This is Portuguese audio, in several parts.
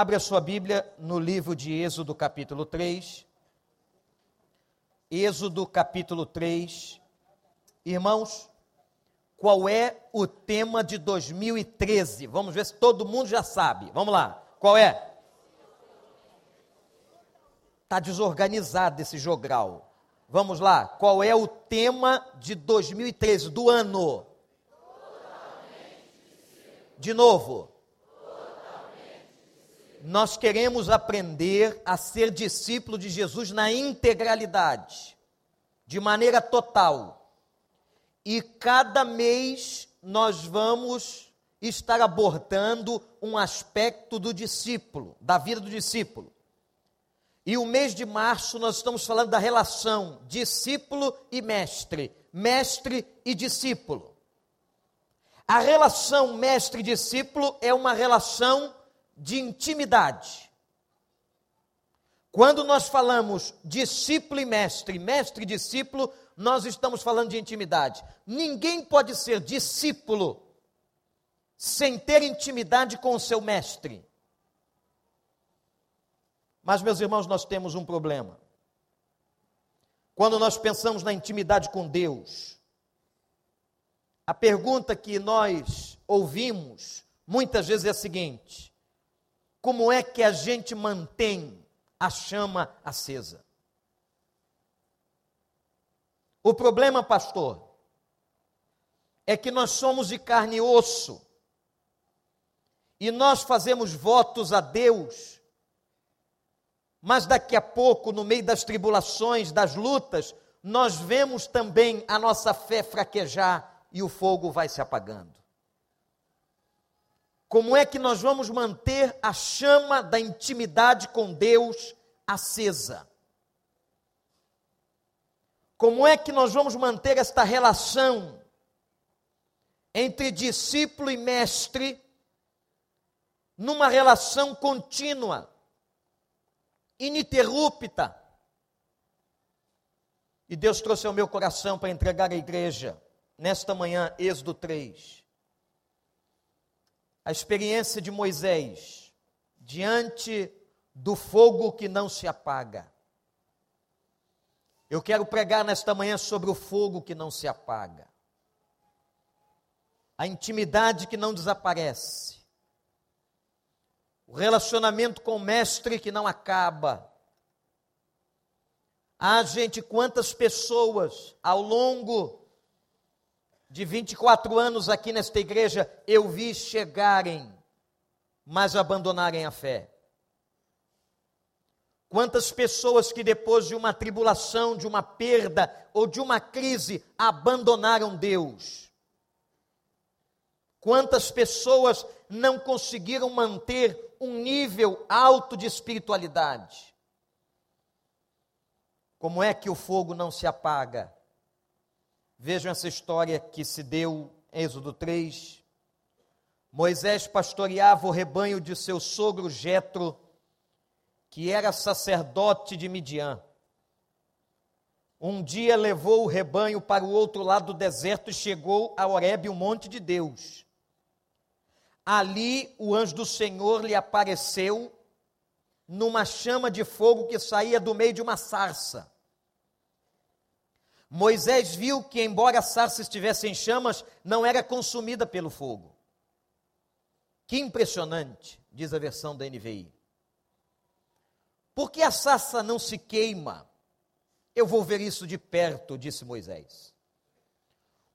Abre a sua Bíblia no livro de Êxodo, capítulo 3. Êxodo, capítulo 3. Irmãos, qual é o tema de 2013? Vamos ver se todo mundo já sabe. Vamos lá. Qual é? Está desorganizado esse jogral. Vamos lá. Qual é o tema de 2013, do ano? De novo. Nós queremos aprender a ser discípulo de Jesus na integralidade, de maneira total e cada mês nós vamos estar abordando um aspecto do discípulo, da vida do discípulo. E o mês de março nós estamos falando da relação discípulo e mestre, mestre e discípulo. A relação mestre-discípulo é uma relação de intimidade. Quando nós falamos discípulo e mestre, mestre e discípulo, nós estamos falando de intimidade. Ninguém pode ser discípulo sem ter intimidade com o seu mestre. Mas, meus irmãos, nós temos um problema. Quando nós pensamos na intimidade com Deus, a pergunta que nós ouvimos muitas vezes é a seguinte: como é que a gente mantém a chama acesa? O problema, pastor, é que nós somos de carne e osso. E nós fazemos votos a Deus. Mas daqui a pouco, no meio das tribulações, das lutas, nós vemos também a nossa fé fraquejar e o fogo vai se apagando. Como é que nós vamos manter a chama da intimidade com Deus acesa? Como é que nós vamos manter esta relação entre discípulo e mestre numa relação contínua, ininterrupta? E Deus trouxe ao meu coração para entregar à igreja, nesta manhã, Êxodo 3, a experiência de Moisés diante do fogo que não se apaga. Eu quero pregar nesta manhã sobre o fogo que não se apaga, a intimidade que não desaparece, o relacionamento com o Mestre que não acaba. Ah, gente, quantas pessoas ao longo de 24 anos aqui nesta igreja eu vi chegarem, mas abandonarem a fé. Quantas pessoas que depois de uma tribulação, de uma perda ou de uma crise abandonaram Deus? Quantas pessoas não conseguiram manter um nível alto de espiritualidade? Como é que o fogo não se apaga? Vejam essa história que se deu em Êxodo 3. Moisés pastoreava o rebanho de seu sogro Jetro que era sacerdote de Midian. Um dia levou o rebanho para o outro lado do deserto e chegou a Horebe, o monte de Deus. Ali o anjo do Senhor lhe apareceu numa chama de fogo que saía do meio de uma sarça. Moisés viu que, embora a sarça estivesse em chamas, não era consumida pelo fogo. Que impressionante, diz a versão da NVI. Por que a sarça não se queima? Eu vou ver isso de perto, disse Moisés.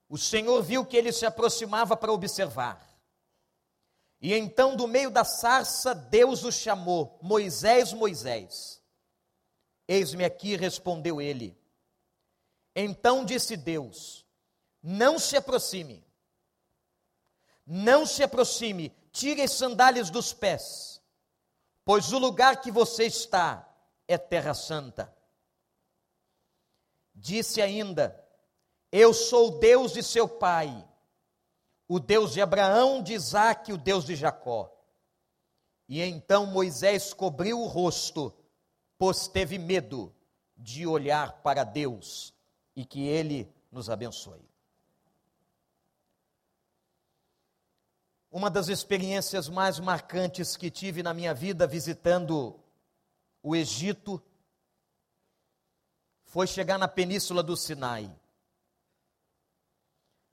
O Senhor viu que ele se aproximava para observar. E então, do meio da sarça, Deus o chamou: Moisés, Moisés. Eis-me aqui, respondeu ele. Então disse Deus: Não se aproxime, não se aproxime, tire as sandálias dos pés pois o lugar que você está é terra santa. Disse ainda: Eu sou o Deus de seu pai, o Deus de Abraão, de Isaque, o Deus de Jacó. E então Moisés cobriu o rosto, pois teve medo de olhar para Deus e que ele nos abençoe. uma das experiências mais marcantes que tive na minha vida visitando o Egito foi chegar na Península do Sinai.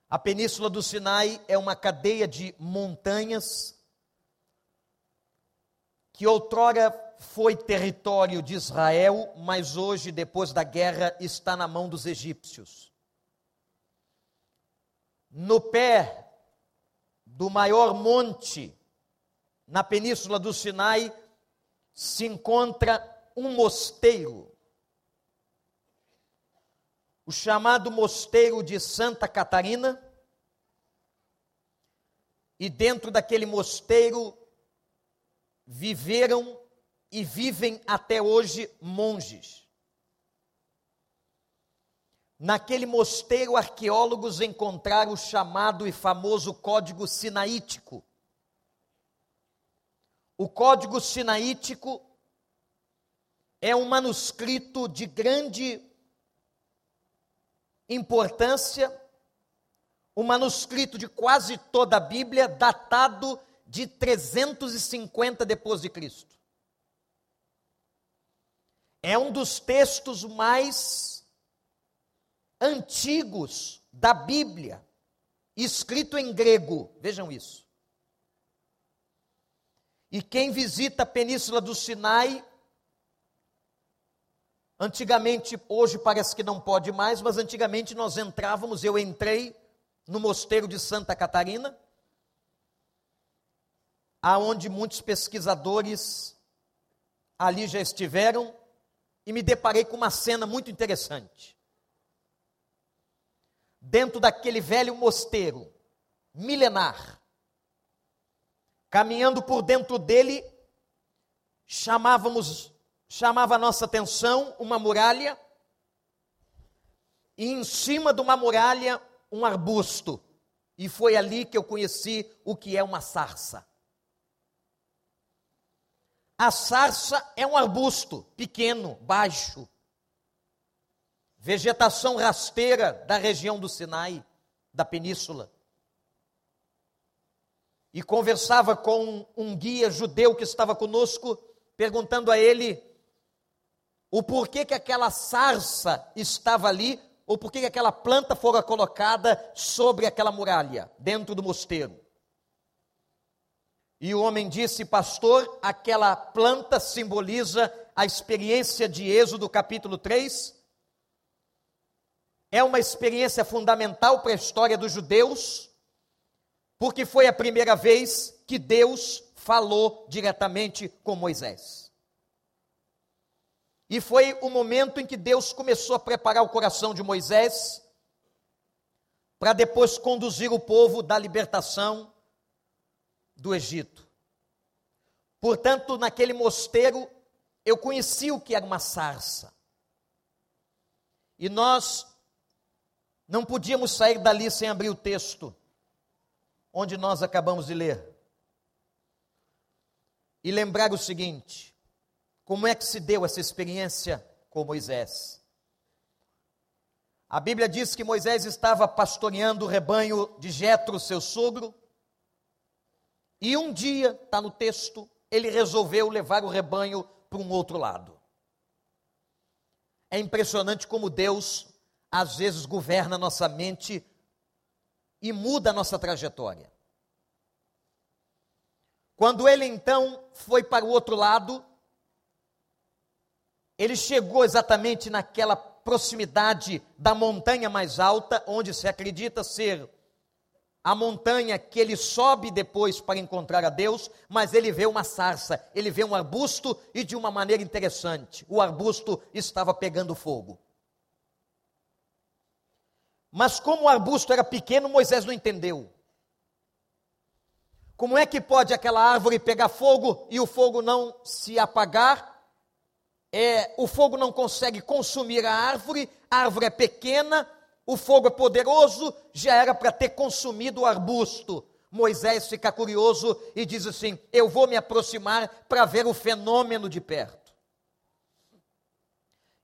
A Península do Sinai é uma cadeia de montanhas que outrora foi território de Israel, mas hoje, depois da guerra, está na mão dos egípcios. No pé do maior monte na península do Sinai se encontra um mosteiro, o chamado Mosteiro de Santa Catarina, e dentro daquele mosteiro viveram e vivem até hoje monges. Naquele mosteiro, arqueólogos encontraram o chamado e famoso Código Sinaítico. O Código Sinaítico é um manuscrito de grande importância, um manuscrito de quase toda a Bíblia, datado de 350 depois de Cristo. É um dos textos mais antigos da Bíblia, escrito em grego, vejam isso. E quem visita a Península do Sinai, antigamente, hoje parece que não pode mais, mas antigamente nós entrávamos, eu entrei no mosteiro de Santa Catarina, aonde muitos pesquisadores ali já estiveram, e me deparei com uma cena muito interessante dentro daquele velho mosteiro milenar. Caminhando por dentro dele, chamávamos, chamava a nossa atenção uma muralha, e em cima de uma muralha um arbusto. E foi ali que eu conheci o que é uma sarça. A sarça é um arbusto pequeno, baixo, vegetação rasteira da região do Sinai, da península. E conversava com um guia judeu que estava conosco, perguntando a ele o porquê que aquela sarça estava ali, ou porquê que aquela planta fora colocada sobre aquela muralha, dentro do mosteiro. E o homem disse, pastor, aquela planta simboliza a experiência de Êxodo capítulo 3, é uma experiência fundamental para a história dos judeus, porque foi a primeira vez que Deus falou diretamente com Moisés. E foi o momento em que Deus começou a preparar o coração de Moisés para depois conduzir o povo da libertação do Egito. Portanto, naquele mosteiro, eu conheci o que era uma sarça. E nós não podíamos sair dali sem abrir o texto, onde nós acabamos de ler. E lembrar o seguinte: como é que se deu essa experiência com Moisés? A Bíblia diz que Moisés estava pastoreando o rebanho de Jetro, seu sogro, e um dia, está no texto, ele resolveu levar o rebanho para um outro lado. É impressionante como Deus às vezes governa nossa mente e muda a nossa trajetória. Quando ele então foi para o outro lado, ele chegou exatamente naquela proximidade da montanha mais alta, onde se acredita ser a montanha que ele sobe depois para encontrar a Deus, mas ele vê uma sarça, ele vê um arbusto e de uma maneira interessante, o arbusto estava pegando fogo. Mas como o arbusto era pequeno, Moisés não entendeu. Como é que pode aquela árvore pegar fogo e o fogo não se apagar? É, o fogo não consegue consumir a árvore, a árvore é pequena, o fogo é poderoso, já era para ter consumido o arbusto. Moisés fica curioso e diz assim: Eu vou me aproximar para ver o fenômeno de perto.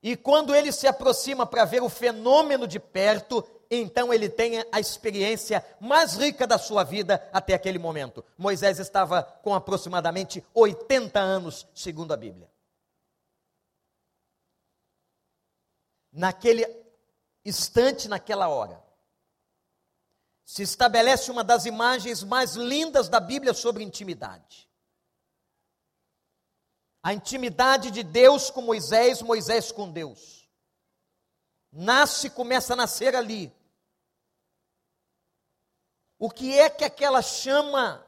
E quando ele se aproxima para ver o fenômeno de perto, então ele tem a experiência mais rica da sua vida até aquele momento. Moisés estava com aproximadamente 80 anos, segundo a Bíblia. Naquele instante, naquela hora, se estabelece uma das imagens mais lindas da Bíblia sobre intimidade. A intimidade de Deus com Moisés, Moisés com Deus. Nasce, começa a nascer ali. O que é que aquela chama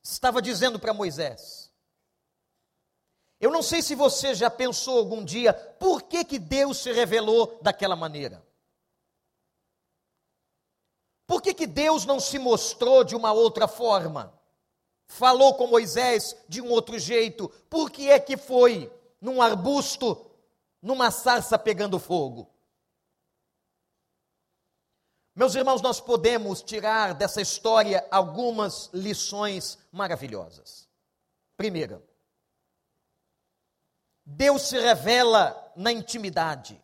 estava dizendo para Moisés? Eu não sei se você já pensou algum dia por que, que Deus se revelou daquela maneira. Por que, que Deus não se mostrou de uma outra forma? Falou com Moisés de um outro jeito? Por que é que foi num arbusto, numa sarça pegando fogo? Meus irmãos, nós podemos tirar dessa história algumas lições maravilhosas. Primeira, Deus se revela na intimidade.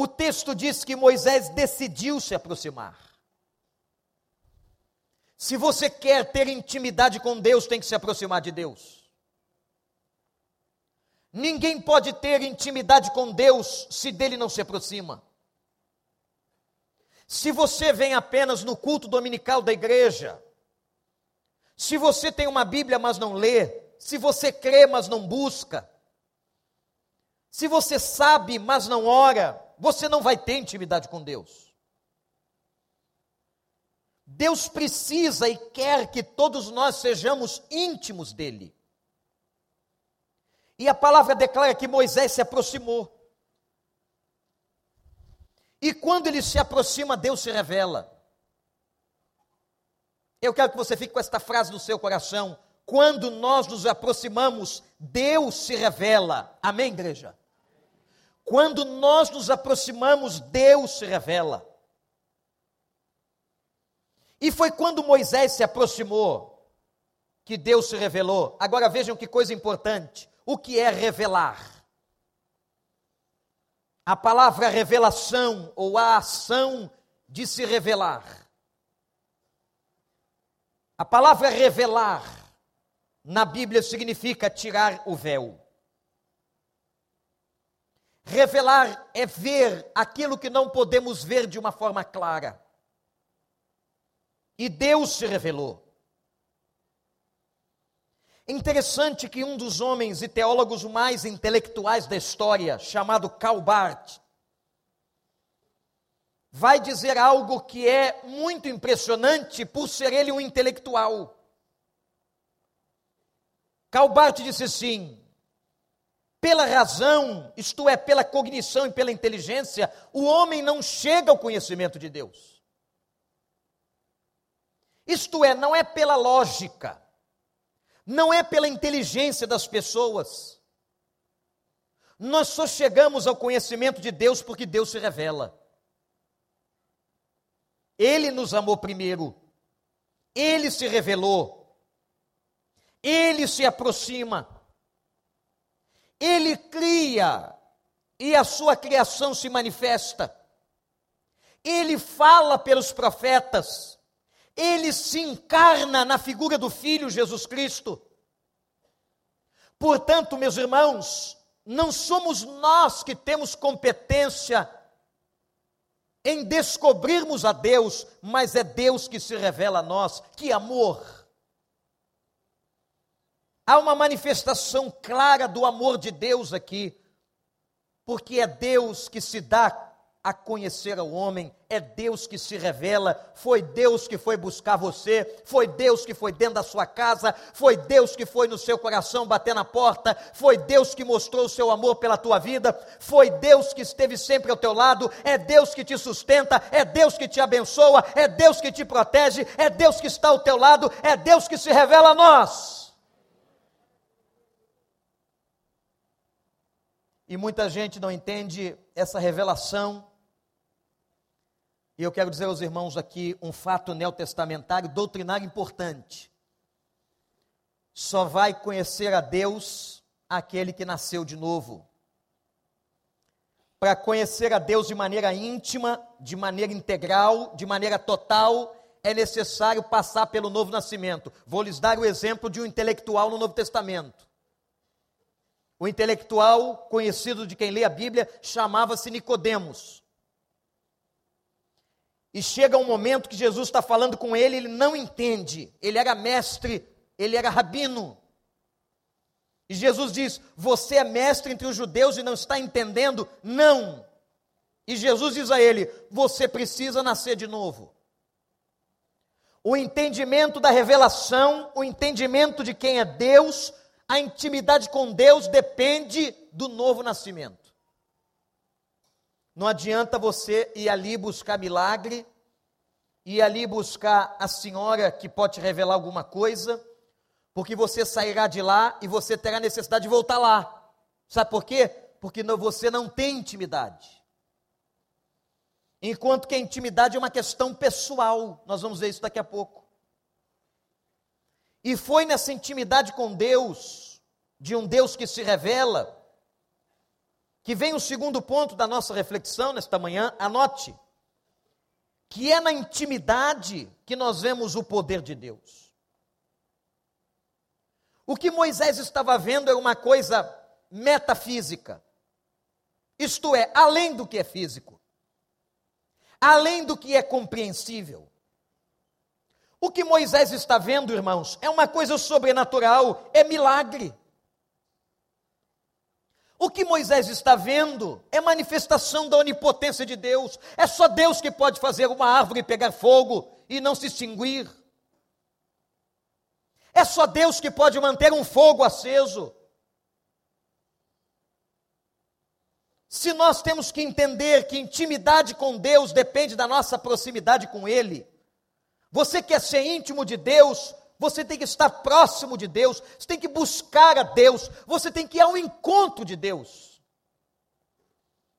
O texto diz que Moisés decidiu se aproximar. Se você quer ter intimidade com Deus, tem que se aproximar de Deus. Ninguém pode ter intimidade com Deus se dele não se aproxima. Se você vem apenas no culto dominical da igreja, se você tem uma Bíblia, mas não lê, se você crê, mas não busca, se você sabe, mas não ora, você não vai ter intimidade com Deus. Deus precisa e quer que todos nós sejamos íntimos dele. E a palavra declara que Moisés se aproximou. E quando ele se aproxima, Deus se revela. Eu quero que você fique com esta frase no seu coração. Quando nós nos aproximamos, Deus se revela. Amém, igreja? Quando nós nos aproximamos, Deus se revela. E foi quando Moisés se aproximou que Deus se revelou. Agora vejam que coisa importante. O que é revelar? A palavra revelação ou a ação de se revelar. A palavra revelar na Bíblia significa tirar o véu. Revelar é ver aquilo que não podemos ver de uma forma clara. E Deus se revelou. Interessante que um dos homens e teólogos mais intelectuais da história, chamado Karl Barth, vai dizer algo que é muito impressionante por ser ele um intelectual. Karl Barth disse assim: pela razão, isto é, pela cognição e pela inteligência, o homem não chega ao conhecimento de Deus. Isto é, não é pela lógica, não é pela inteligência das pessoas. Nós só chegamos ao conhecimento de Deus porque Deus se revela. Ele nos amou primeiro, ele se revelou, ele se aproxima, ele cria e a sua criação se manifesta. Ele fala pelos profetas, ele se encarna na figura do Filho Jesus Cristo. Portanto, meus irmãos, não somos nós que temos competência em descobrirmos a Deus, mas é Deus que se revela a nós. Que amor! Há uma manifestação clara do amor de Deus aqui, porque é Deus que se dá a conhecer ao homem, é Deus que se revela, foi Deus que foi buscar você, foi Deus que foi dentro da sua casa, foi Deus que foi no seu coração bater na porta, foi Deus que mostrou o seu amor pela tua vida, foi Deus que esteve sempre ao teu lado, é Deus que te sustenta, é Deus que te abençoa, é Deus que te protege, é Deus que está ao teu lado, é Deus que se revela a nós. E muita gente não entende essa revelação e eu quero dizer aos irmãos aqui um fato neotestamentário, doutrinário importante. Só vai conhecer a Deus aquele que nasceu de novo. Para conhecer a Deus de maneira íntima, de maneira integral, de maneira total, é necessário passar pelo novo nascimento. Vou lhes dar o exemplo de um intelectual no Novo Testamento. O intelectual conhecido de quem lê a Bíblia chamava-se Nicodemos. E chega um momento que Jesus está falando com ele, ele não entende. Ele era mestre, ele era rabino. E Jesus diz: Você é mestre entre os judeus e não está entendendo? Não. E Jesus diz a ele: Você precisa nascer de novo. O entendimento da revelação, o entendimento de quem é Deus, a intimidade com Deus depende do novo nascimento. Não adianta você ir ali buscar milagre, ir ali buscar a senhora que pode te revelar alguma coisa, porque você sairá de lá e você terá necessidade de voltar lá. Sabe por quê? Porque você não tem intimidade. Enquanto que a intimidade é uma questão pessoal, nós vamos ver isso daqui a pouco. E foi nessa intimidade com Deus, de um Deus que se revela, que vem o segundo ponto da nossa reflexão nesta manhã, anote, que é na intimidade que nós vemos o poder de Deus. O que Moisés estava vendo era uma coisa metafísica, isto é, além do que é físico além do que é compreensível. O que Moisés está vendo, irmãos, é uma coisa sobrenatural, é milagre. O que Moisés está vendo é manifestação da onipotência de Deus. É só Deus que pode fazer uma árvore pegar fogo e não se extinguir. É só Deus que pode manter um fogo aceso. Se nós temos que entender que intimidade com Deus depende da nossa proximidade com Ele, você quer ser íntimo de Deus, você tem que estar próximo de Deus, você tem que buscar a Deus, você tem que ir ao encontro de Deus.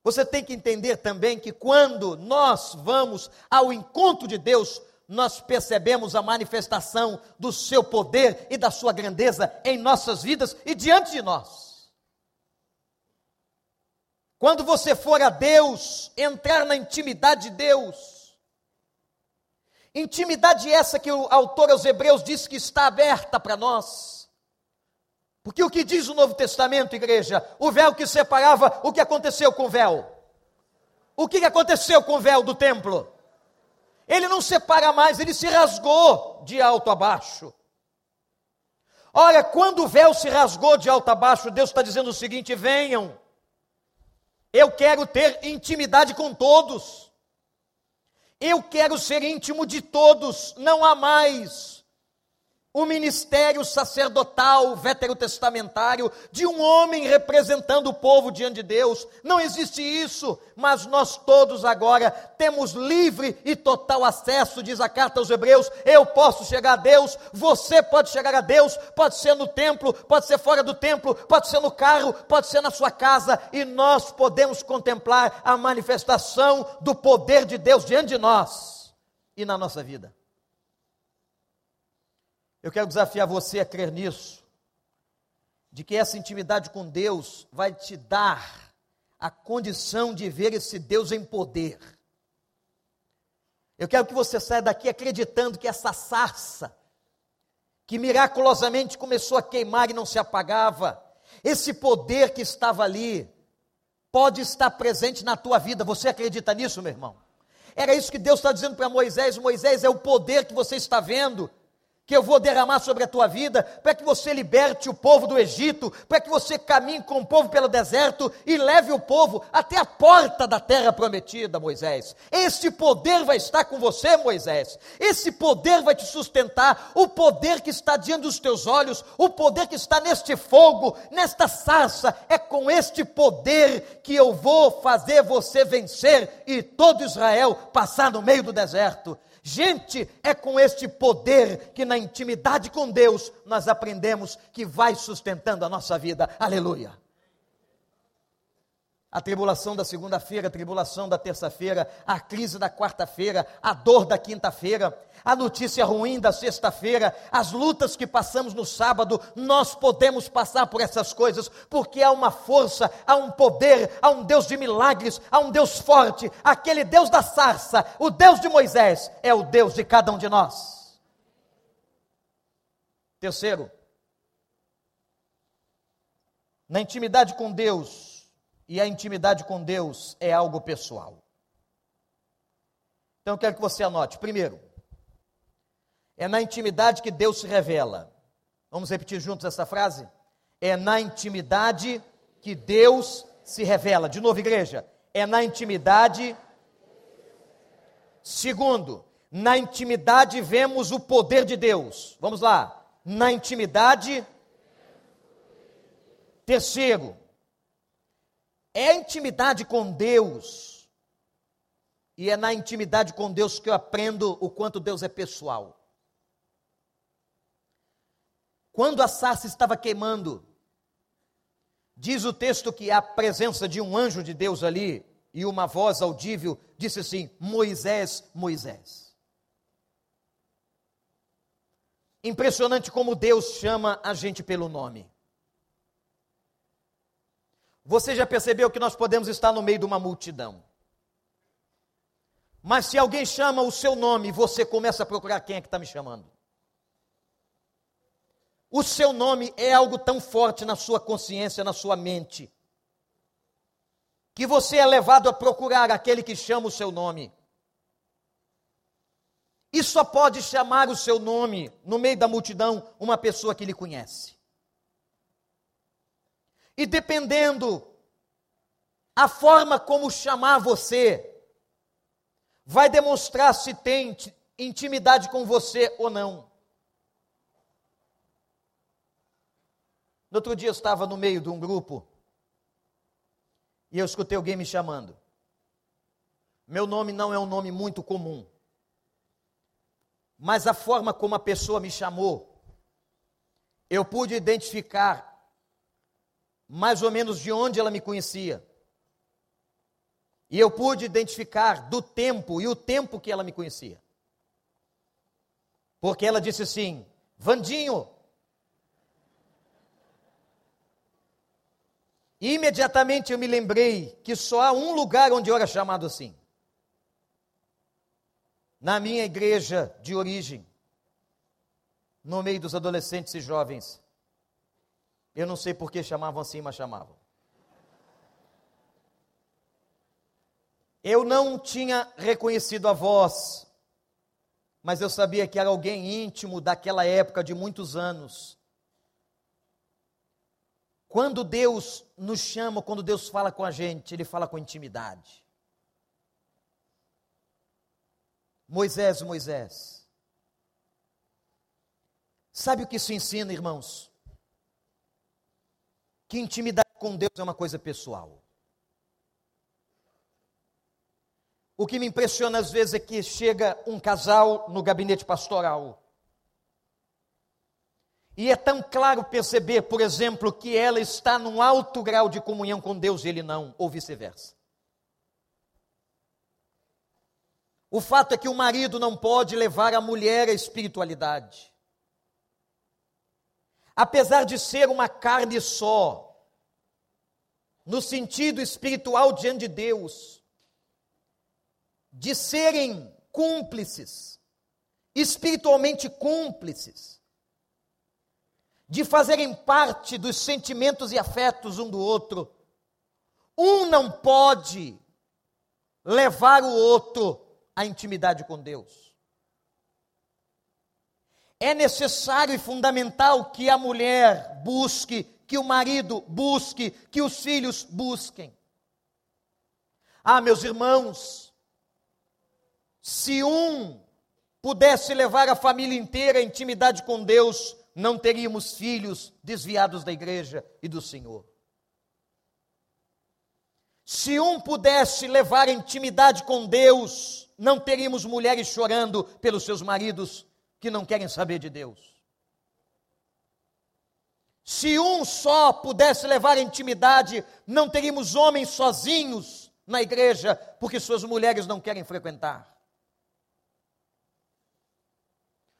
Você tem que entender também que quando nós vamos ao encontro de Deus, nós percebemos a manifestação do seu poder e da sua grandeza em nossas vidas e diante de nós. Quando você for a Deus, entrar na intimidade de Deus, intimidade essa que o autor aos Hebreus diz que está aberta para nós. Porque o que diz o Novo Testamento, igreja? O véu que separava, o que aconteceu com o véu? O que aconteceu com o véu do templo? Ele não separa mais, ele se rasgou de alto a baixo. Olha, quando o véu se rasgou de alto a baixo, Deus está dizendo o seguinte: venham, eu quero ter intimidade com todos. Eu quero ser íntimo de todos. Não há mais o ministério sacerdotal veterotestamentário de um homem representando o povo diante de Deus. Não existe isso, mas nós todos agora temos livre e total acesso, diz a carta aos Hebreus. Eu posso chegar a Deus, você pode chegar a Deus, pode ser no templo, pode ser fora do templo, pode ser no carro, pode ser na sua casa, e nós podemos contemplar a manifestação do poder de Deus diante de nós e na nossa vida. Eu quero desafiar você a crer nisso, de que essa intimidade com Deus vai te dar a condição de ver esse Deus em poder. Eu quero que você saia daqui acreditando que essa sarça, que miraculosamente começou a queimar e não se apagava, esse poder que estava ali, pode estar presente na tua vida. Você acredita nisso, meu irmão? Era isso que Deus está dizendo para Moisés: Moisés, é o poder que você está vendo que eu vou derramar sobre a tua vida, para que você liberte o povo do Egito, para que você caminhe com o povo pelo deserto e leve o povo até a porta da terra prometida, Moisés. Esse poder vai estar com você, Moisés. Esse poder vai te sustentar, o poder que está diante dos teus olhos, o poder que está neste fogo, nesta sarça, é com este poder que eu vou fazer você vencer e todo Israel passar no meio do deserto. Gente, é com este poder que na intimidade com Deus nós aprendemos que vai sustentando a nossa vida. Aleluia. A tribulação da segunda-feira, a tribulação da terça-feira, a crise da quarta-feira, a dor da quinta-feira, a notícia ruim da sexta-feira, as lutas que passamos no sábado, nós podemos passar por essas coisas, porque há uma força, há um poder, há um Deus de milagres, há um Deus forte, aquele Deus da sarça, o Deus de Moisés, é o Deus de cada um de nós. Terceiro, na intimidade com Deus, e a intimidade com Deus é algo pessoal. Então eu quero que você anote. Primeiro, é na intimidade que Deus se revela. Vamos repetir juntos essa frase? É na intimidade que Deus se revela. De novo, igreja. É na intimidade. Segundo, na intimidade vemos o poder de Deus. Vamos lá. Na intimidade. Terceiro, é a intimidade com Deus. E é na intimidade com Deus que eu aprendo o quanto Deus é pessoal. Quando a sarça estava queimando, diz o texto que a presença de um anjo de Deus ali e uma voz audível disse assim: Moisés, Moisés. Impressionante como Deus chama a gente pelo nome. Você já percebeu que nós podemos estar no meio de uma multidão. Mas se alguém chama o seu nome, você começa a procurar quem é que está me chamando. O seu nome é algo tão forte na sua consciência, na sua mente, que você é levado a procurar aquele que chama o seu nome. E só pode chamar o seu nome no meio da multidão uma pessoa que lhe conhece. E dependendo a forma como chamar você, vai demonstrar se tem intimidade com você ou não. No outro dia eu estava no meio de um grupo e eu escutei alguém me chamando. Meu nome não é um nome muito comum, mas a forma como a pessoa me chamou, eu pude identificar mais ou menos de onde ela me conhecia. E eu pude identificar do tempo e o tempo que ela me conhecia. Porque ela disse assim: Vandinho. E imediatamente eu me lembrei que só há um lugar onde eu era chamado assim. Na minha igreja de origem, no meio dos adolescentes e jovens. Eu não sei por que chamavam assim, mas chamavam. Eu não tinha reconhecido a voz, mas eu sabia que era alguém íntimo daquela época de muitos anos. Quando Deus nos chama, quando Deus fala com a gente, Ele fala com intimidade. Moisés, Moisés. Sabe o que isso ensina, irmãos? Que intimidade com Deus é uma coisa pessoal. O que me impressiona às vezes é que chega um casal no gabinete pastoral. E é tão claro perceber, por exemplo, que ela está num alto grau de comunhão com Deus e ele não, ou vice-versa. O fato é que o marido não pode levar a mulher à espiritualidade apesar de ser uma carne só, no sentido espiritual diante de Deus, de serem cúmplices, espiritualmente cúmplices, de fazerem parte dos sentimentos e afetos um do outro. Um não pode levar o outro à intimidade com Deus é necessário e fundamental que a mulher busque, que o marido busque, que os filhos busquem. Ah, meus irmãos, se um pudesse levar a família inteira à intimidade com Deus, não teríamos filhos desviados da igreja e do Senhor. Se um pudesse levar a intimidade com Deus, não teríamos mulheres chorando pelos seus maridos que não querem saber de Deus. Se um só pudesse levar intimidade, não teríamos homens sozinhos na igreja, porque suas mulheres não querem frequentar.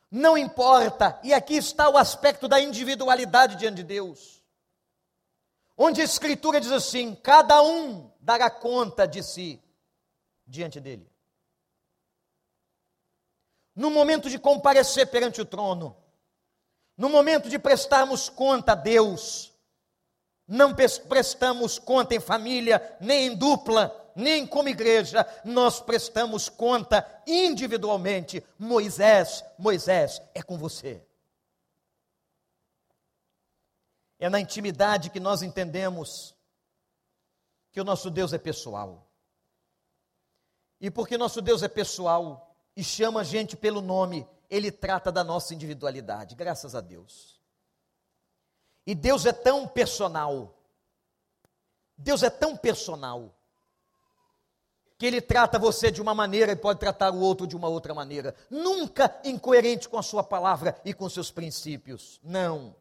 Não importa, e aqui está o aspecto da individualidade diante de Deus. Onde a Escritura diz assim: cada um dará conta de si diante dele. No momento de comparecer perante o trono, no momento de prestarmos conta a Deus, não prestamos conta em família, nem em dupla, nem como igreja, nós prestamos conta individualmente. Moisés, Moisés, é com você. É na intimidade que nós entendemos que o nosso Deus é pessoal. E porque nosso Deus é pessoal e chama a gente pelo nome, ele trata da nossa individualidade, graças a Deus. E Deus é tão personal, Deus é tão personal, que Ele trata você de uma maneira e pode tratar o outro de uma outra maneira, nunca incoerente com a Sua palavra e com seus princípios, não.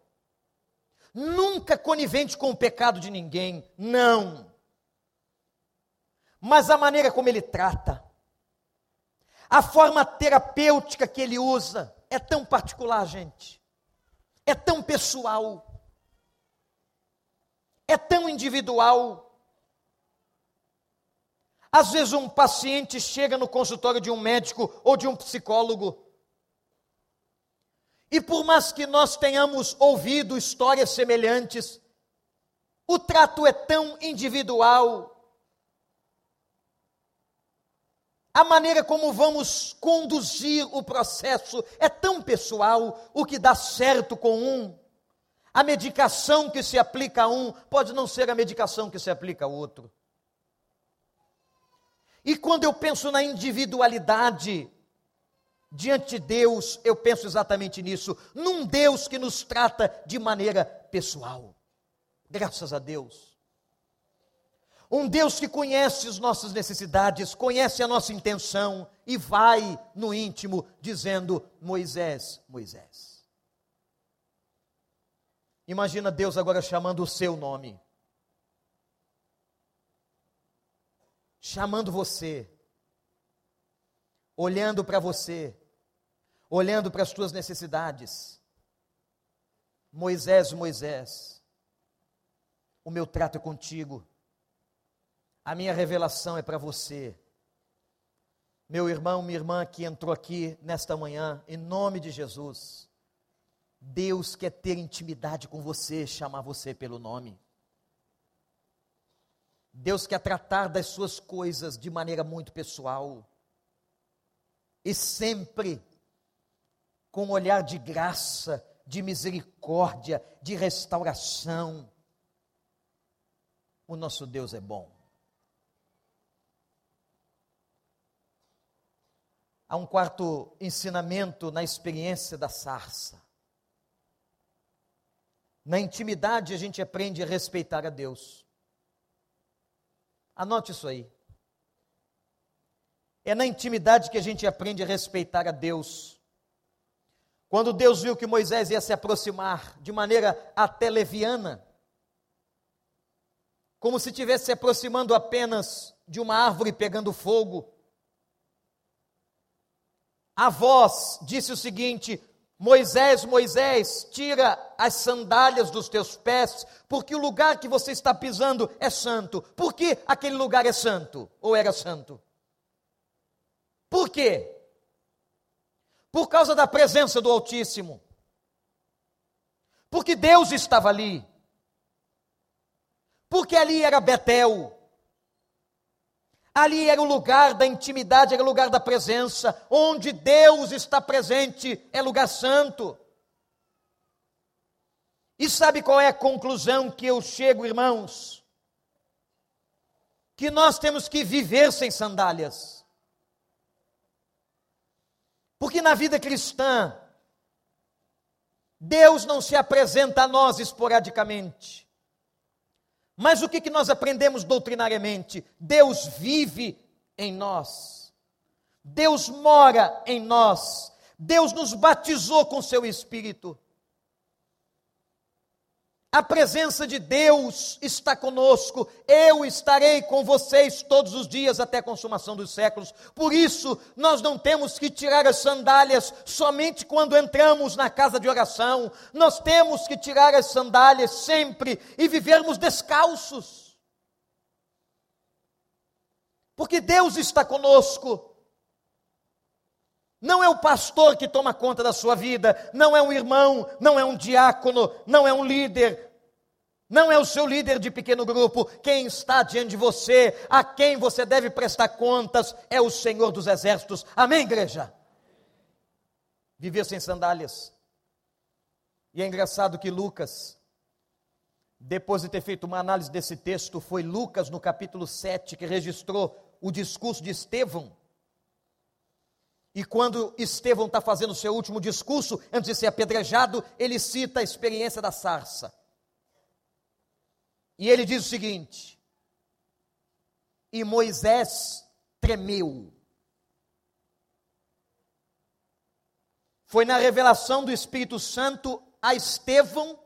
Nunca conivente com o pecado de ninguém, não. Mas a maneira como Ele trata, a forma terapêutica que ele usa é tão particular, gente. É tão pessoal. É tão individual. Às vezes um paciente chega no consultório de um médico ou de um psicólogo. E por mais que nós tenhamos ouvido histórias semelhantes, o trato é tão individual, A maneira como vamos conduzir o processo é tão pessoal, o que dá certo com um, a medicação que se aplica a um pode não ser a medicação que se aplica a outro. E quando eu penso na individualidade diante de Deus, eu penso exatamente nisso, num Deus que nos trata de maneira pessoal. Graças a Deus. Um Deus que conhece as nossas necessidades, conhece a nossa intenção e vai no íntimo dizendo: Moisés, Moisés. Imagina Deus agora chamando o seu nome, chamando você, olhando para você, olhando para as tuas necessidades. Moisés, Moisés, o meu trato é contigo a minha revelação é para você. Meu irmão, minha irmã que entrou aqui nesta manhã, em nome de Jesus. Deus quer ter intimidade com você, chamar você pelo nome. Deus quer tratar das suas coisas de maneira muito pessoal. E sempre com um olhar de graça, de misericórdia, de restauração. O nosso Deus é bom. Há um quarto ensinamento na experiência da sarça. Na intimidade a gente aprende a respeitar a Deus. Anote isso aí. É na intimidade que a gente aprende a respeitar a Deus. Quando Deus viu que Moisés ia se aproximar de maneira até leviana, como se estivesse se aproximando apenas de uma árvore pegando fogo, a voz disse o seguinte: Moisés, Moisés, tira as sandálias dos teus pés, porque o lugar que você está pisando é santo. Por que aquele lugar é santo? Ou era santo? Por quê? Por causa da presença do Altíssimo. Porque Deus estava ali. Porque ali era Betel. Ali era o lugar da intimidade, era o lugar da presença, onde Deus está presente, é lugar santo. E sabe qual é a conclusão que eu chego, irmãos? Que nós temos que viver sem sandálias. Porque na vida cristã, Deus não se apresenta a nós esporadicamente. Mas o que, que nós aprendemos doutrinariamente? Deus vive em nós, Deus mora em nós, Deus nos batizou com seu Espírito. A presença de Deus está conosco. Eu estarei com vocês todos os dias até a consumação dos séculos. Por isso, nós não temos que tirar as sandálias somente quando entramos na casa de oração. Nós temos que tirar as sandálias sempre e vivermos descalços. Porque Deus está conosco. Não é o pastor que toma conta da sua vida, não é um irmão, não é um diácono, não é um líder, não é o seu líder de pequeno grupo. Quem está diante de você, a quem você deve prestar contas, é o Senhor dos Exércitos. Amém, igreja? Viver sem sandálias. E é engraçado que Lucas, depois de ter feito uma análise desse texto, foi Lucas no capítulo 7 que registrou o discurso de Estevão e quando Estevão está fazendo o seu último discurso, antes de ser apedrejado, ele cita a experiência da sarça. E ele diz o seguinte: E Moisés tremeu. Foi na revelação do Espírito Santo a Estevão,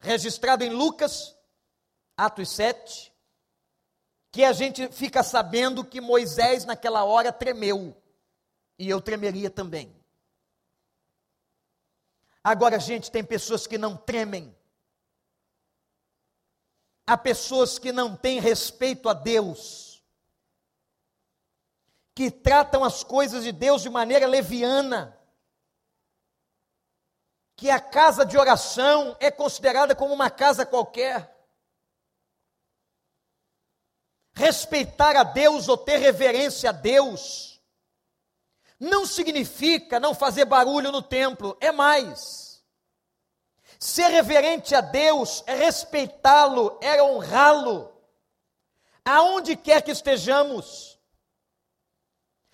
registrado em Lucas, Atos 7, que a gente fica sabendo que Moisés naquela hora tremeu e eu tremeria também. Agora, gente, tem pessoas que não tremem. Há pessoas que não têm respeito a Deus, que tratam as coisas de Deus de maneira leviana, que a casa de oração é considerada como uma casa qualquer. Respeitar a Deus ou ter reverência a Deus não significa não fazer barulho no templo, é mais. Ser reverente a Deus é respeitá-lo, é honrá-lo, aonde quer que estejamos.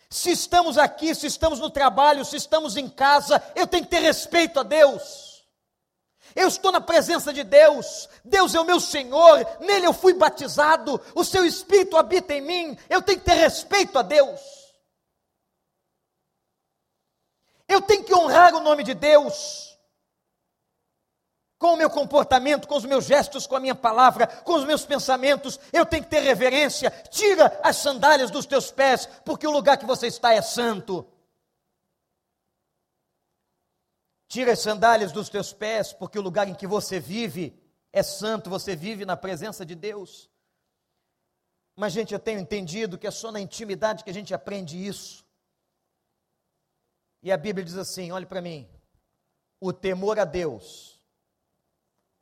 Se estamos aqui, se estamos no trabalho, se estamos em casa, eu tenho que ter respeito a Deus. Eu estou na presença de Deus, Deus é o meu Senhor, nele eu fui batizado, o seu Espírito habita em mim, eu tenho que ter respeito a Deus. Eu tenho que honrar o nome de Deus com o meu comportamento, com os meus gestos, com a minha palavra, com os meus pensamentos. Eu tenho que ter reverência. Tira as sandálias dos teus pés, porque o lugar que você está é santo. Tira as sandálias dos teus pés, porque o lugar em que você vive é santo, você vive na presença de Deus. Mas, gente, eu tenho entendido que é só na intimidade que a gente aprende isso. E a Bíblia diz assim: olhe para mim, o temor a Deus,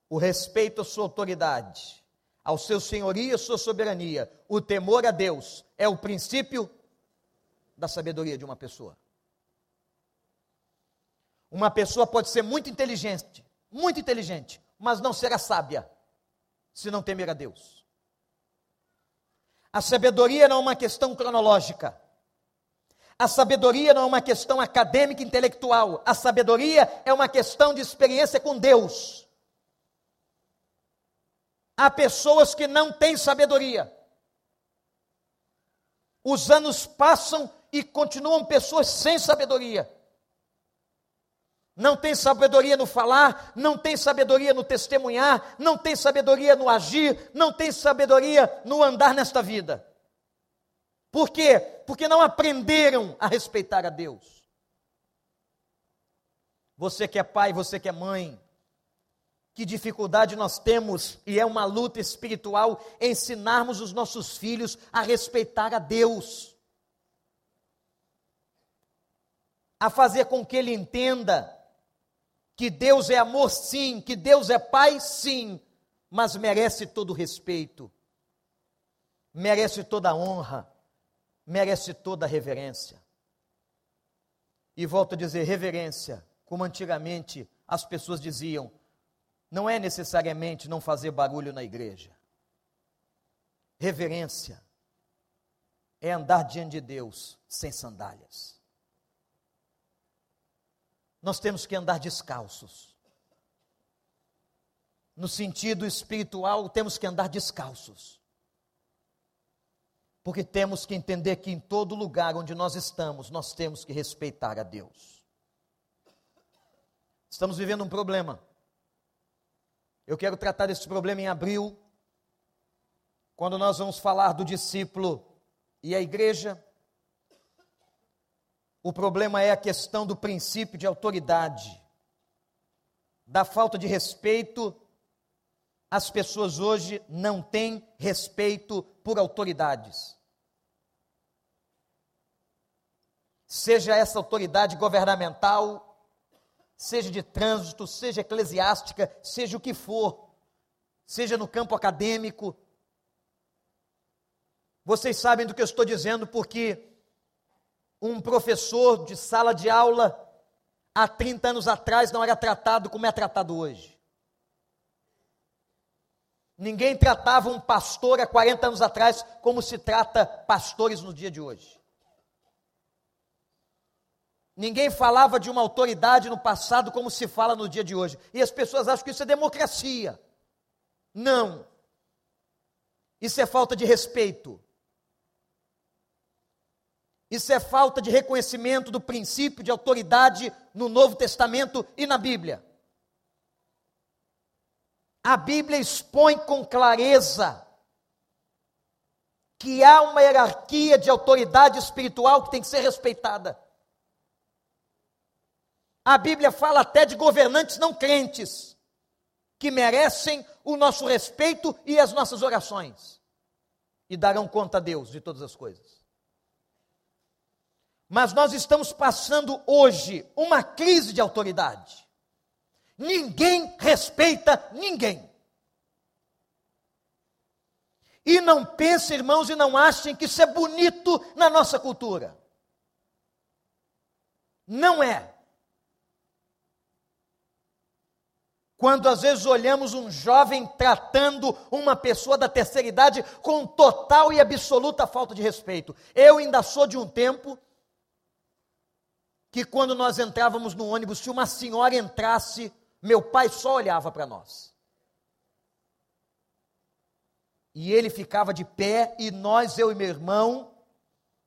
o respeito à sua autoridade, ao seu senhorio e à sua soberania, o temor a Deus é o princípio da sabedoria de uma pessoa. Uma pessoa pode ser muito inteligente, muito inteligente, mas não será sábia se não temer a Deus. A sabedoria não é uma questão cronológica. A sabedoria não é uma questão acadêmica intelectual, a sabedoria é uma questão de experiência com Deus. Há pessoas que não têm sabedoria. Os anos passam e continuam pessoas sem sabedoria. Não tem sabedoria no falar, não tem sabedoria no testemunhar, não tem sabedoria no agir, não tem sabedoria no andar nesta vida. Por quê? Porque não aprenderam a respeitar a Deus. Você que é pai, você que é mãe, que dificuldade nós temos, e é uma luta espiritual, ensinarmos os nossos filhos a respeitar a Deus, a fazer com que ele entenda que Deus é amor, sim, que Deus é pai, sim, mas merece todo respeito, merece toda honra, merece toda a reverência. E volto a dizer, reverência, como antigamente as pessoas diziam, não é necessariamente não fazer barulho na igreja. Reverência é andar diante de Deus sem sandálias. Nós temos que andar descalços. No sentido espiritual, temos que andar descalços. Porque temos que entender que em todo lugar onde nós estamos, nós temos que respeitar a Deus. Estamos vivendo um problema. Eu quero tratar desse problema em abril, quando nós vamos falar do discípulo e a igreja. O problema é a questão do princípio de autoridade, da falta de respeito. As pessoas hoje não têm respeito por autoridades. Seja essa autoridade governamental, seja de trânsito, seja eclesiástica, seja o que for, seja no campo acadêmico. Vocês sabem do que eu estou dizendo porque um professor de sala de aula há 30 anos atrás não era tratado como é tratado hoje. Ninguém tratava um pastor há 40 anos atrás como se trata pastores no dia de hoje. Ninguém falava de uma autoridade no passado como se fala no dia de hoje. E as pessoas acham que isso é democracia. Não. Isso é falta de respeito. Isso é falta de reconhecimento do princípio de autoridade no Novo Testamento e na Bíblia. A Bíblia expõe com clareza que há uma hierarquia de autoridade espiritual que tem que ser respeitada. A Bíblia fala até de governantes não crentes, que merecem o nosso respeito e as nossas orações, e darão conta a Deus de todas as coisas. Mas nós estamos passando hoje uma crise de autoridade. Ninguém respeita ninguém. E não pensem, irmãos, e não achem que isso é bonito na nossa cultura. Não é. Quando às vezes olhamos um jovem tratando uma pessoa da terceira idade com total e absoluta falta de respeito. Eu ainda sou de um tempo que quando nós entrávamos no ônibus, se uma senhora entrasse, meu pai só olhava para nós. E ele ficava de pé, e nós, eu e meu irmão,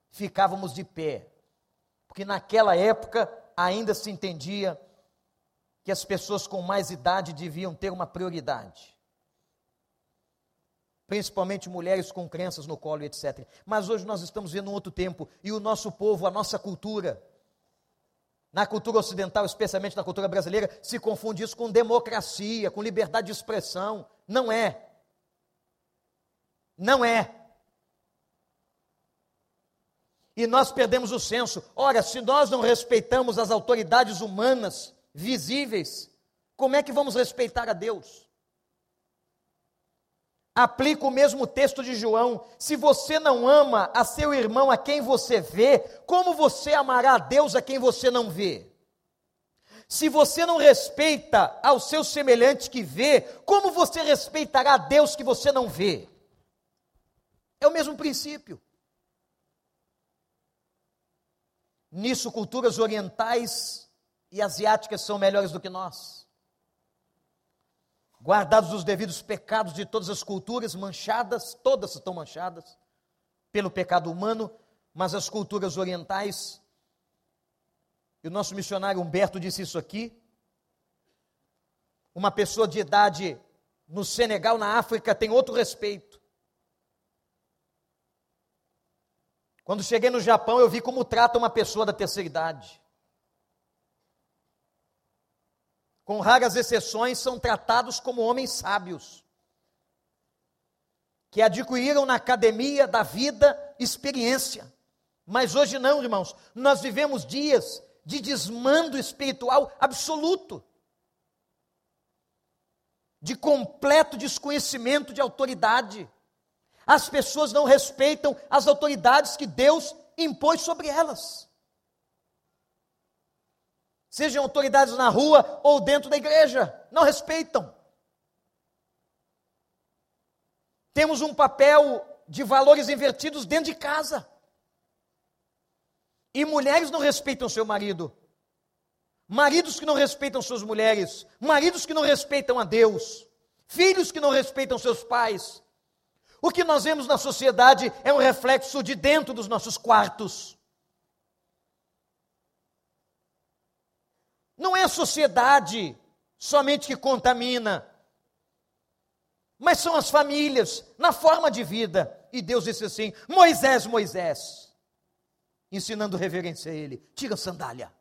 ficávamos de pé. Porque naquela época ainda se entendia que as pessoas com mais idade deviam ter uma prioridade. Principalmente mulheres com crenças no colo, etc. Mas hoje nós estamos vendo um outro tempo, e o nosso povo, a nossa cultura, na cultura ocidental, especialmente na cultura brasileira, se confunde isso com democracia, com liberdade de expressão. Não é. Não é. E nós perdemos o senso. Ora, se nós não respeitamos as autoridades humanas visíveis, como é que vamos respeitar a Deus? Aplica o mesmo texto de João. Se você não ama a seu irmão a quem você vê, como você amará a Deus a quem você não vê? Se você não respeita ao seu semelhante que vê, como você respeitará a Deus que você não vê? É o mesmo princípio. Nisso, culturas orientais e asiáticas são melhores do que nós guardados os devidos pecados de todas as culturas, manchadas, todas estão manchadas pelo pecado humano, mas as culturas orientais, e o nosso missionário Humberto disse isso aqui, uma pessoa de idade no Senegal, na África, tem outro respeito. Quando cheguei no Japão, eu vi como trata uma pessoa da terceira idade. Com raras exceções, são tratados como homens sábios, que adquiriram na academia da vida experiência. Mas hoje não, irmãos, nós vivemos dias de desmando espiritual absoluto, de completo desconhecimento de autoridade. As pessoas não respeitam as autoridades que Deus impôs sobre elas sejam autoridades na rua ou dentro da igreja, não respeitam. Temos um papel de valores invertidos dentro de casa. E mulheres não respeitam seu marido. Maridos que não respeitam suas mulheres, maridos que não respeitam a Deus, filhos que não respeitam seus pais. O que nós vemos na sociedade é um reflexo de dentro dos nossos quartos. Não é a sociedade somente que contamina, mas são as famílias, na forma de vida. E Deus disse assim: Moisés, Moisés, ensinando reverência a ele, tira a sandália.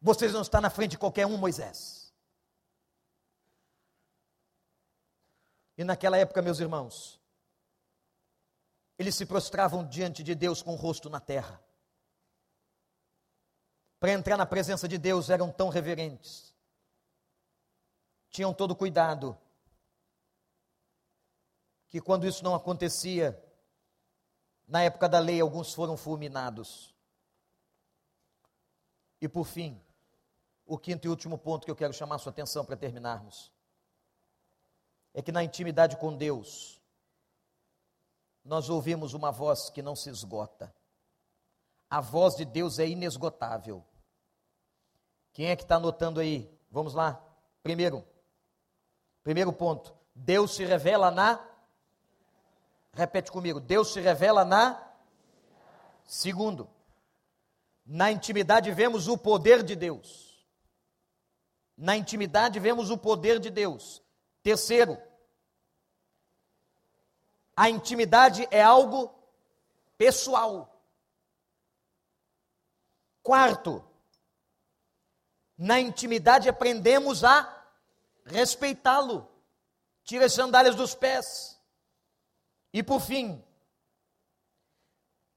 Vocês não estão na frente de qualquer um, Moisés. E naquela época, meus irmãos, eles se prostravam diante de Deus com o rosto na terra. Para entrar na presença de Deus eram tão reverentes. Tinham todo cuidado. Que quando isso não acontecia, na época da lei, alguns foram fulminados. E por fim, o quinto e último ponto que eu quero chamar sua atenção para terminarmos é que na intimidade com Deus, nós ouvimos uma voz que não se esgota. A voz de Deus é inesgotável. Quem é que está anotando aí? Vamos lá. Primeiro, primeiro ponto. Deus se revela na. Repete comigo. Deus se revela na. Segundo, na intimidade vemos o poder de Deus. Na intimidade vemos o poder de Deus. Terceiro, a intimidade é algo pessoal. Quarto, na intimidade aprendemos a respeitá-lo. Tira as sandálias dos pés. E por fim,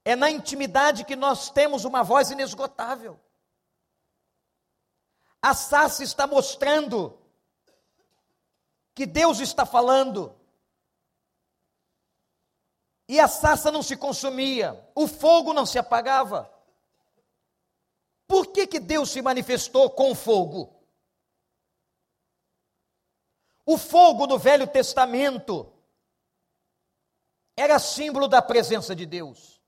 é na intimidade que nós temos uma voz inesgotável. A Sassi está mostrando que Deus está falando. E a sarça não se consumia, o fogo não se apagava. Por que, que Deus se manifestou com fogo? O fogo no Velho Testamento era símbolo da presença de Deus.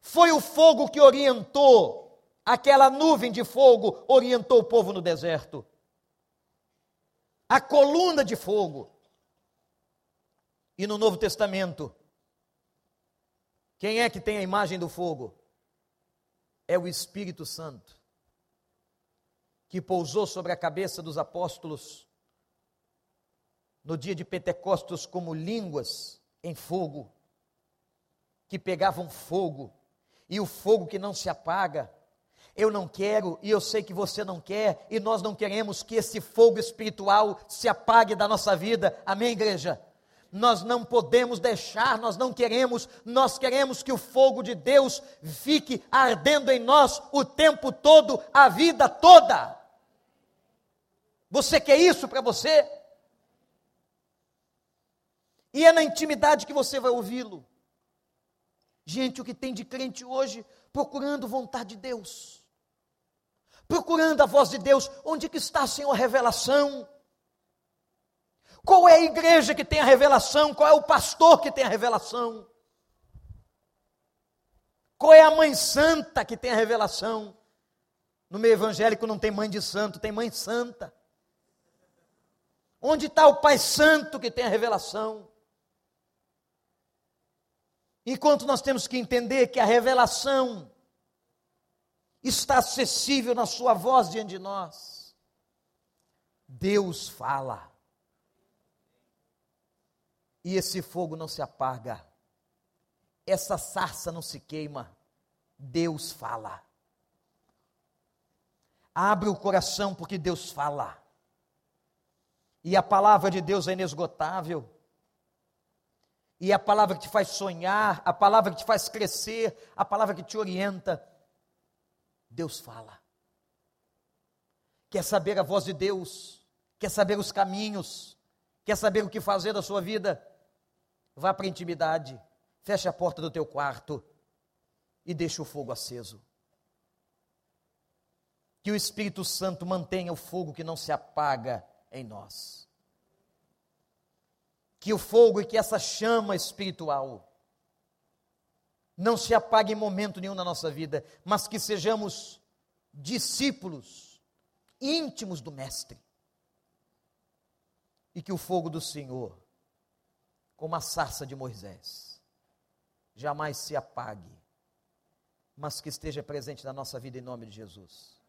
Foi o fogo que orientou, aquela nuvem de fogo orientou o povo no deserto. A coluna de fogo e no Novo Testamento, quem é que tem a imagem do fogo? É o Espírito Santo, que pousou sobre a cabeça dos apóstolos no dia de Pentecostes como línguas em fogo, que pegavam fogo, e o fogo que não se apaga. Eu não quero, e eu sei que você não quer, e nós não queremos que esse fogo espiritual se apague da nossa vida. Amém, igreja? Nós não podemos deixar, nós não queremos, nós queremos que o fogo de Deus fique ardendo em nós o tempo todo, a vida toda. Você quer isso para você? E é na intimidade que você vai ouvi-lo. Gente, o que tem de crente hoje procurando vontade de Deus, procurando a voz de Deus, onde que está, Senhor, a revelação? Qual é a igreja que tem a revelação? Qual é o pastor que tem a revelação? Qual é a mãe santa que tem a revelação? No meio evangélico não tem mãe de santo, tem mãe santa. Onde está o Pai Santo que tem a revelação? Enquanto nós temos que entender que a revelação está acessível na Sua voz diante de nós, Deus fala e esse fogo não se apaga, essa sarça não se queima, Deus fala. Abre o coração porque Deus fala. E a palavra de Deus é inesgotável. E a palavra que te faz sonhar, a palavra que te faz crescer, a palavra que te orienta, Deus fala. Quer saber a voz de Deus? Quer saber os caminhos? Quer saber o que fazer da sua vida? Vá para a intimidade, feche a porta do teu quarto e deixe o fogo aceso. Que o Espírito Santo mantenha o fogo que não se apaga em nós. Que o fogo e que essa chama espiritual não se apague em momento nenhum na nossa vida, mas que sejamos discípulos íntimos do Mestre. E que o fogo do Senhor como a sarça de Moisés, jamais se apague, mas que esteja presente na nossa vida em nome de Jesus.